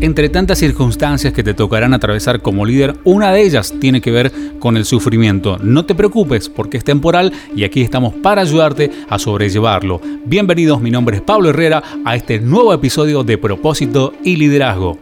Entre tantas circunstancias que te tocarán atravesar como líder, una de ellas tiene que ver con el sufrimiento. No te preocupes porque es temporal y aquí estamos para ayudarte a sobrellevarlo. Bienvenidos, mi nombre es Pablo Herrera a este nuevo episodio de Propósito y Liderazgo.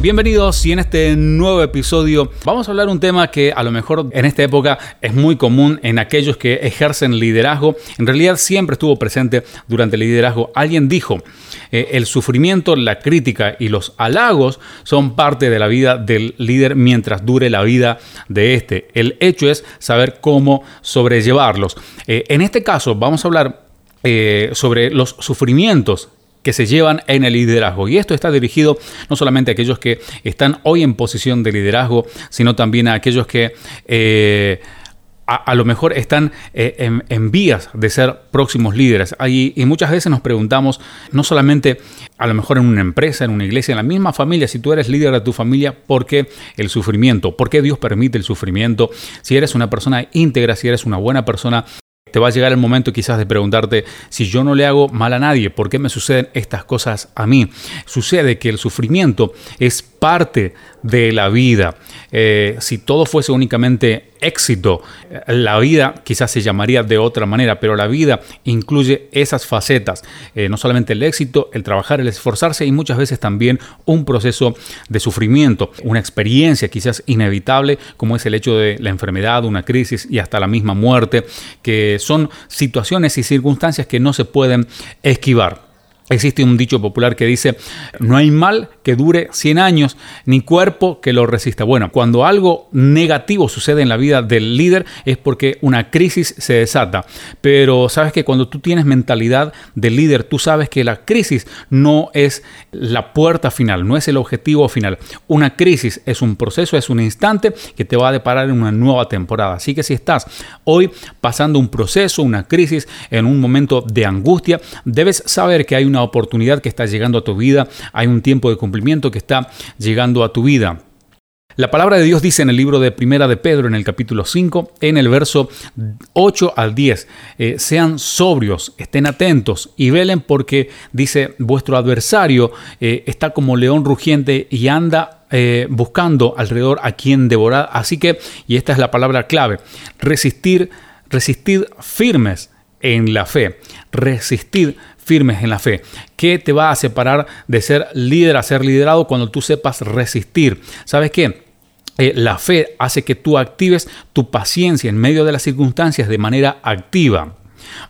Bienvenidos y en este nuevo episodio vamos a hablar un tema que a lo mejor en esta época es muy común en aquellos que ejercen liderazgo. En realidad siempre estuvo presente durante el liderazgo. Alguien dijo, eh, el sufrimiento, la crítica y los halagos son parte de la vida del líder mientras dure la vida de este. El hecho es saber cómo sobrellevarlos. Eh, en este caso vamos a hablar eh, sobre los sufrimientos que se llevan en el liderazgo. Y esto está dirigido no solamente a aquellos que están hoy en posición de liderazgo, sino también a aquellos que eh, a, lo mejor están eh, en, vías de ser próximos líderes. y muchas veces nos preguntamos, no solamente a lo mejor en una empresa, en una iglesia, en la misma familia, si tú eres líder de tu familia, ¿por qué el sufrimiento? ¿Por qué Dios permite el sufrimiento? Si eres una persona íntegra, si eres una buena persona, te va a llegar el momento quizás de preguntarte, si yo no le hago mal a nadie, ¿por qué me suceden estas cosas a mí? Sucede que el sufrimiento es parte de la vida. Eh, si todo fuese únicamente éxito, la vida quizás se llamaría de otra manera, pero la vida incluye esas facetas, eh, no solamente el éxito, el trabajar, el esforzarse y muchas veces también un proceso de sufrimiento, una experiencia quizás inevitable como es el hecho de la enfermedad, una crisis y hasta la misma muerte, que son situaciones y circunstancias que no se pueden esquivar. Existe un dicho popular que dice, no hay mal que dure 100 años, ni cuerpo que lo resista. Bueno, cuando algo negativo sucede en la vida del líder es porque una crisis se desata. Pero sabes que cuando tú tienes mentalidad de líder, tú sabes que la crisis no es la puerta final, no es el objetivo final. Una crisis es un proceso, es un instante que te va a deparar en una nueva temporada. Así que si estás hoy pasando un proceso, una crisis, en un momento de angustia, debes saber que hay una oportunidad que está llegando a tu vida, hay un tiempo de cumplimiento que está llegando a tu vida. La palabra de Dios dice en el libro de Primera de Pedro, en el capítulo 5, en el verso 8 al 10, eh, sean sobrios, estén atentos y velen porque dice, vuestro adversario eh, está como león rugiente y anda eh, buscando alrededor a quien devorar. Así que, y esta es la palabra clave, resistir, resistir firmes en la fe, resistir firmes en la fe. ¿Qué te va a separar de ser líder a ser liderado cuando tú sepas resistir? ¿Sabes qué? Eh, la fe hace que tú actives tu paciencia en medio de las circunstancias de manera activa.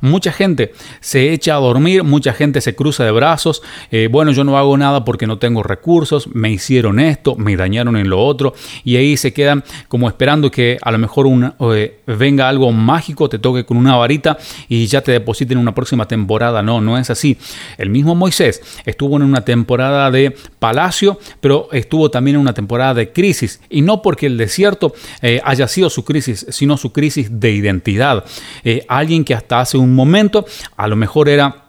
Mucha gente se echa a dormir, mucha gente se cruza de brazos, eh, bueno, yo no hago nada porque no tengo recursos, me hicieron esto, me dañaron en lo otro, y ahí se quedan como esperando que a lo mejor eh, venga algo mágico, te toque con una varita y ya te depositen en una próxima temporada. No, no es así. El mismo Moisés estuvo en una temporada de palacio, pero estuvo también en una temporada de crisis, y no porque el desierto eh, haya sido su crisis, sino su crisis de identidad. alguien que hasta hace un momento, a lo mejor era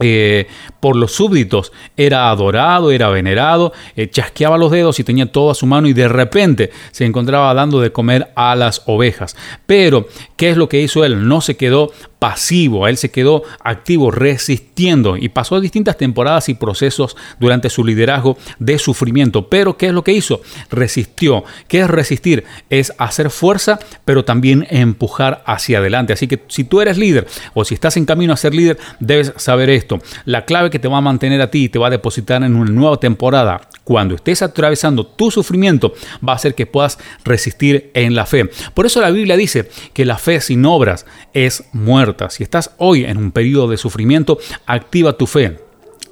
eh, por los súbditos era adorado, era venerado, eh, chasqueaba los dedos y tenía todo a su mano y de repente se encontraba dando de comer a las ovejas. Pero, ¿qué es lo que hizo él? No se quedó pasivo, él se quedó activo, resistiendo y pasó distintas temporadas y procesos durante su liderazgo de sufrimiento. Pero ¿qué es lo que hizo? Resistió. ¿Qué es resistir? Es hacer fuerza, pero también empujar hacia adelante. Así que si tú eres líder o si estás en camino a ser líder, debes saber esto. La clave que te va a mantener a ti y te va a depositar en una nueva temporada cuando estés atravesando tu sufrimiento, va a hacer que puedas resistir en la fe. Por eso la Biblia dice que la fe sin obras es muerta. Si estás hoy en un periodo de sufrimiento, activa tu fe.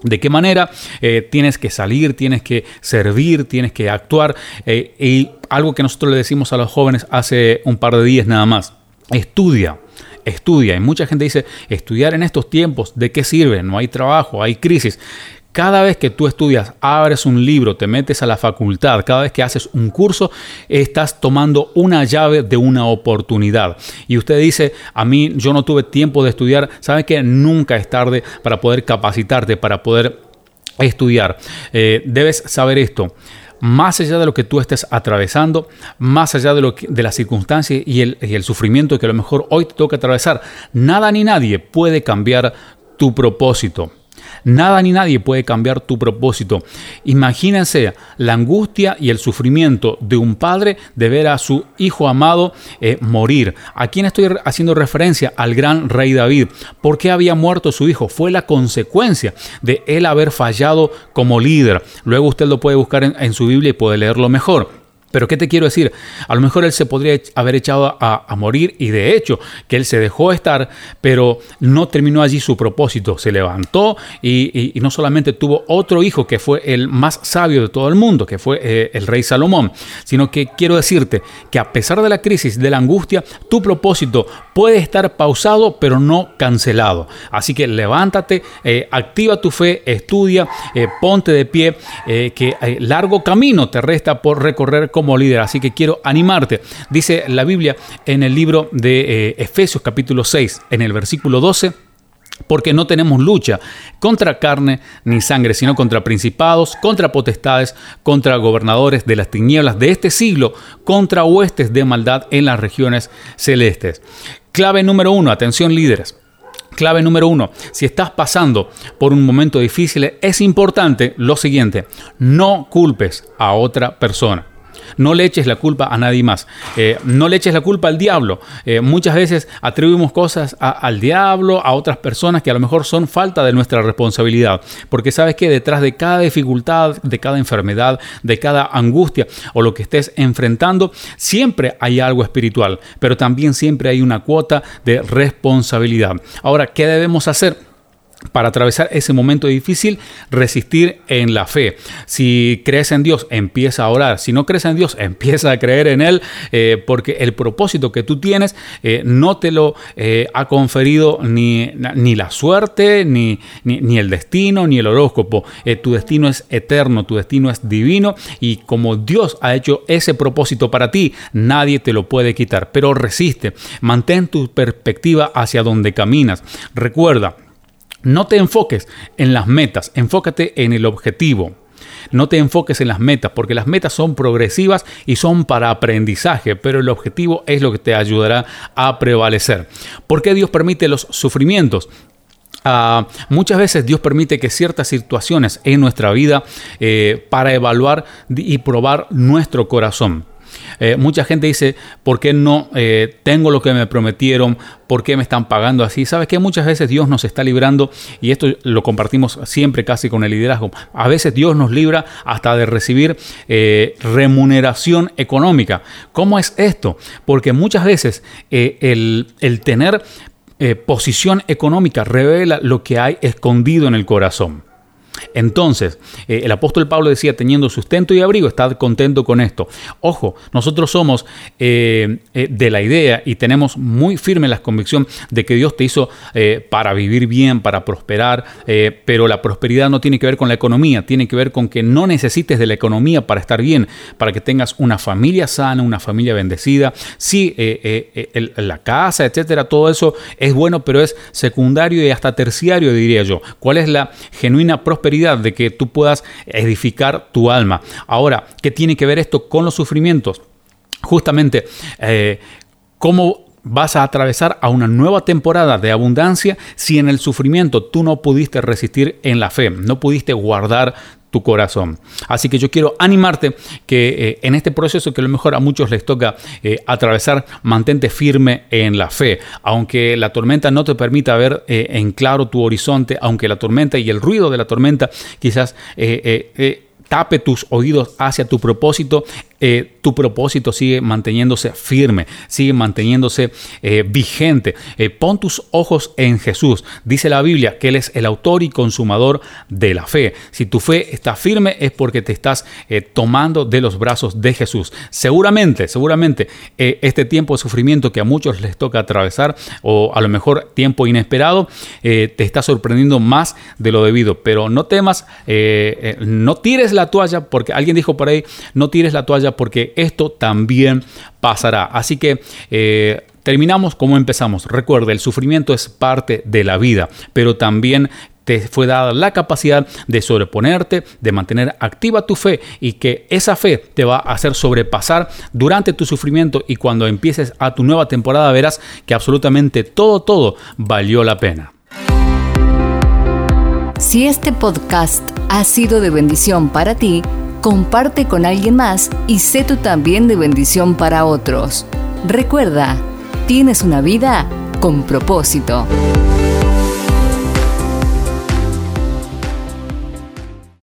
¿De qué manera? Eh, tienes que salir, tienes que servir, tienes que actuar. Eh, y algo que nosotros le decimos a los jóvenes hace un par de días nada más. Estudia estudia. Y mucha gente dice, estudiar en estos tiempos, ¿de qué sirve? No hay trabajo, hay crisis. Cada vez que tú estudias, abres un libro, te metes a la facultad, cada vez que haces un curso, estás tomando una llave de una oportunidad. Y usted dice, a mí yo no tuve tiempo de estudiar, sabe que nunca es tarde para poder capacitarte, para poder estudiar. Eh, debes saber esto más allá de lo que tú estés atravesando, más allá de, lo de las circunstancias y el, y el sufrimiento que a lo mejor hoy te toca atravesar, nada ni nadie puede cambiar tu propósito. Nada ni nadie puede cambiar tu propósito. Imagínense la angustia y el sufrimiento de un padre de ver a su hijo amado eh, morir. ¿A quién estoy haciendo referencia? Al gran rey David. ¿Por qué había muerto su hijo? Fue la consecuencia de él haber fallado como líder. Luego usted lo puede buscar en, en su Biblia y puede leerlo mejor. Pero ¿qué te quiero decir? A lo mejor él se podría haber echado a, morir y de hecho que él se dejó estar, pero no terminó allí su propósito. Se levantó y, no solamente tuvo otro hijo que fue el más sabio de todo el mundo, que fue eh, el rey Salomón, sino que quiero decirte que a pesar de la crisis, de la angustia, tu propósito puede estar pausado, pero no cancelado. Así que levántate, eh, activa tu fe, estudia, eh, ponte de pie, que largo camino te resta por recorrer como líder. Así que quiero animarte. Dice la Biblia en el libro de eh, Efesios capítulo 6, en el versículo 12 porque no tenemos lucha contra carne ni sangre, sino contra principados, contra potestades, contra gobernadores de las tinieblas de este siglo, contra huestes de maldad en las regiones celestes. Clave número uno, atención líderes. Clave número uno, si estás pasando por un momento difícil, es importante lo siguiente, no culpes a otra persona. No le eches la culpa a nadie más. Eh, no le eches la culpa al diablo. Eh, muchas veces atribuimos cosas al diablo, a otras personas que a lo mejor son falta de nuestra responsabilidad. Porque sabes que detrás de cada dificultad, de cada enfermedad, de cada angustia o lo que estés enfrentando, siempre hay algo espiritual. Pero también siempre hay una cuota de responsabilidad. Ahora, ¿qué debemos hacer? Para atravesar ese momento difícil, resistir en la fe. Si crees en Dios, empieza a orar. Si no crees en Dios, empieza a creer en Él, eh, porque el propósito que tú tienes eh, no te lo eh, ha conferido ni, ni la suerte, ni, ni, el destino, ni el horóscopo. tu destino es eterno, tu destino es divino, y como Dios ha hecho ese propósito para ti, nadie te lo puede quitar. Pero resiste, mantén tu perspectiva hacia donde caminas. Recuerda, no te enfoques en las metas, enfócate en el objetivo. No te enfoques en las metas, porque las metas son progresivas y son para aprendizaje, pero el objetivo es lo que te ayudará a prevalecer. ¿Por qué Dios permite los sufrimientos? Ah, muchas veces Dios permite que ciertas situaciones en nuestra vida eh, para evaluar y probar nuestro corazón. Eh, mucha gente dice, ¿por qué no eh, tengo lo que me prometieron? ¿Por qué me están pagando así? ¿Sabes que Muchas veces Dios nos está librando, y esto lo compartimos siempre casi con el liderazgo, a veces Dios nos libra hasta de recibir eh, remuneración económica. ¿Cómo es esto? Porque muchas veces el, el tener posición económica revela lo que hay escondido en el corazón. Entonces, eh, el apóstol Pablo decía, teniendo sustento y abrigo, estad contento con esto. Ojo, nosotros somos eh, eh, de la idea y tenemos muy firme la convicción de que Dios te hizo para vivir bien, para prosperar, pero la prosperidad no tiene que ver con la economía, tiene que ver con que no necesites de la economía para estar bien, para que tengas una familia sana, una familia bendecida. Sí, la casa, etcétera, todo eso es bueno, pero es secundario y hasta terciario, diría yo. ¿Cuál es la genuina prosperidad? De que tú puedas edificar tu alma. Ahora, ¿qué tiene que ver esto con los sufrimientos? Justamente, eh, ¿cómo vas a atravesar a una nueva temporada de abundancia si en el sufrimiento tú no pudiste resistir en la fe, no pudiste guardar tu corazón. Así que yo quiero animarte que eh, en este proceso que a lo mejor a muchos les toca eh, atravesar, mantente firme en la fe. Aunque la tormenta no te permita ver eh, en claro tu horizonte, aunque la tormenta y el ruido de la tormenta quizás tape tus oídos hacia tu propósito, eh, tu propósito sigue manteniéndose firme, sigue manteniéndose eh, vigente. Eh, pon tus ojos en Jesús. Dice la Biblia que Él es el autor y consumador de la fe. Si tu fe está firme es porque te estás tomando de los brazos de Jesús. Seguramente, seguramente este tiempo de sufrimiento que a muchos les toca atravesar o a lo mejor tiempo inesperado te está sorprendiendo más de lo debido. Pero no temas, no tires la toalla porque alguien dijo por ahí, no tires la toalla porque esto también pasará. Así que... Eh, terminamos como empezamos. Recuerda, el sufrimiento es parte de la vida, pero también te fue dada la capacidad de sobreponerte, de mantener activa tu fe y que esa fe te va a hacer sobrepasar durante tu sufrimiento y cuando empieces a tu nueva temporada verás que absolutamente todo, todo valió la pena. Si este podcast ha sido de bendición para ti, comparte con alguien más y sé tú también de bendición para otros. Recuerda, tienes una vida con propósito.